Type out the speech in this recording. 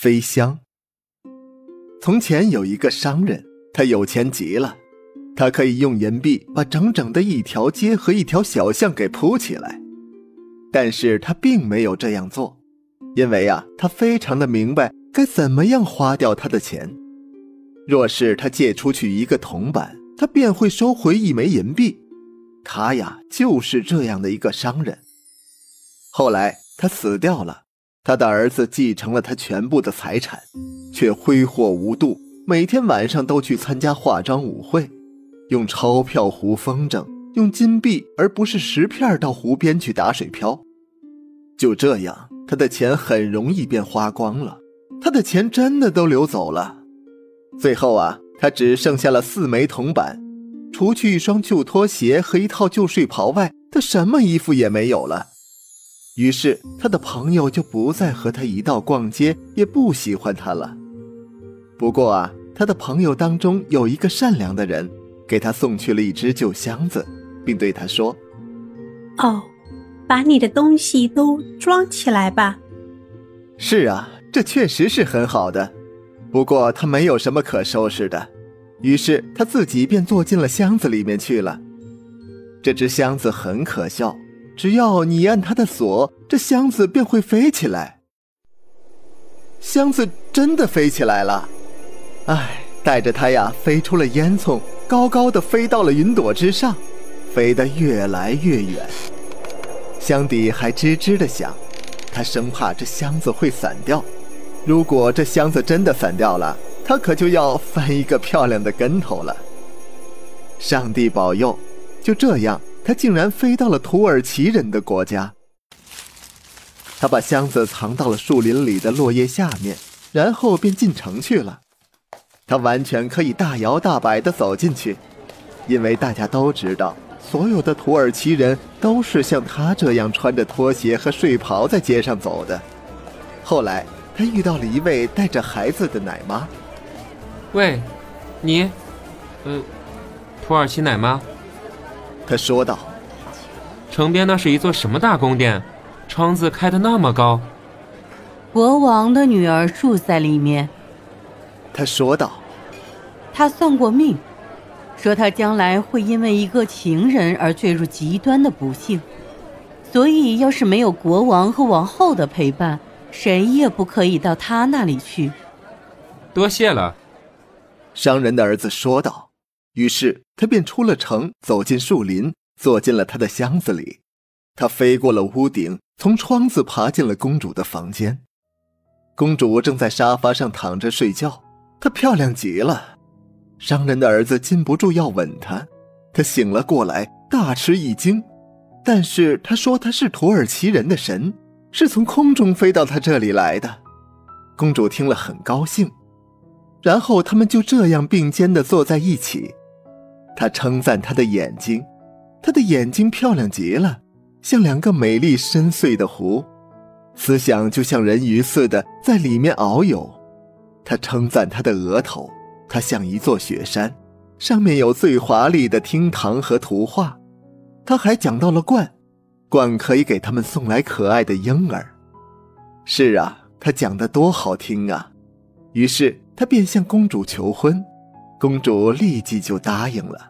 飞香。从前有一个商人，他有钱极了，他可以用银币把整整的一条街和一条小巷给铺起来。但是他并没有这样做，因为啊，他非常的明白该怎么样花掉他的钱。若是他借出去一个铜板，他便会收回一枚银币。他呀，就是这样的一个商人。后来他死掉了，他的儿子继承了他全部的财产，却挥霍无度，每天晚上都去参加化妆舞会，用钞票糊风筝，用金币而不是石片到湖边去打水漂。就这样，他的钱很容易便花光了，他的钱真的都流走了。最后啊，他只剩下了四枚铜板，除去一双旧拖鞋和一套旧睡袍外，他什么衣服也没有了。于是，他的朋友就不再和他一道逛街，也不喜欢他了。不过啊，他的朋友当中有一个善良的人，给他送去了一只旧箱子，并对他说：“哦，把你的东西都装起来吧。”是啊，这确实是很好的。不过他没有什么可收拾的，于是他自己便坐进了箱子里面去了。这只箱子很可笑。只要你按它的锁，这箱子便会飞起来。箱子真的飞起来了，唉，带着它呀，飞出了烟囱，高高的飞到了云朵之上，飞得越来越远。箱底还吱吱的响，他生怕这箱子会散掉。如果这箱子真的散掉了，他可就要翻一个漂亮的跟头了。上帝保佑，就这样。他竟然飞到了土耳其人的国家。他把箱子藏到了树林里的落叶下面，然后便进城去了。他完全可以大摇大摆地走进去，因为大家都知道，所有的土耳其人都是像他这样穿着拖鞋和睡袍在街上走的。后来，他遇到了一位带着孩子的奶妈。喂，你，呃，土耳其奶妈。他说道：“城边那是一座什么大宫殿？窗子开的那么高。国王的女儿住在里面。”他说道：“他算过命，说他将来会因为一个情人而坠入极端的不幸，所以要是没有国王和王后的陪伴，谁也不可以到他那里去。”多谢了，商人的儿子说道。于是他便出了城，走进树林，坐进了他的箱子里。他飞过了屋顶，从窗子爬进了公主的房间。公主正在沙发上躺着睡觉，她漂亮极了。商人的儿子禁不住要吻她，她醒了过来，大吃一惊。但是他说他是土耳其人的神，是从空中飞到他这里来的。公主听了很高兴，然后他们就这样并肩的坐在一起。他称赞他的眼睛，他的眼睛漂亮极了，像两个美丽深邃的湖，思想就像人鱼似的在里面遨游。他称赞他的额头，它像一座雪山，上面有最华丽的厅堂和图画。他还讲到了鹳，鹳可以给他们送来可爱的婴儿。是啊，他讲的多好听啊！于是他便向公主求婚。公主立即就答应了。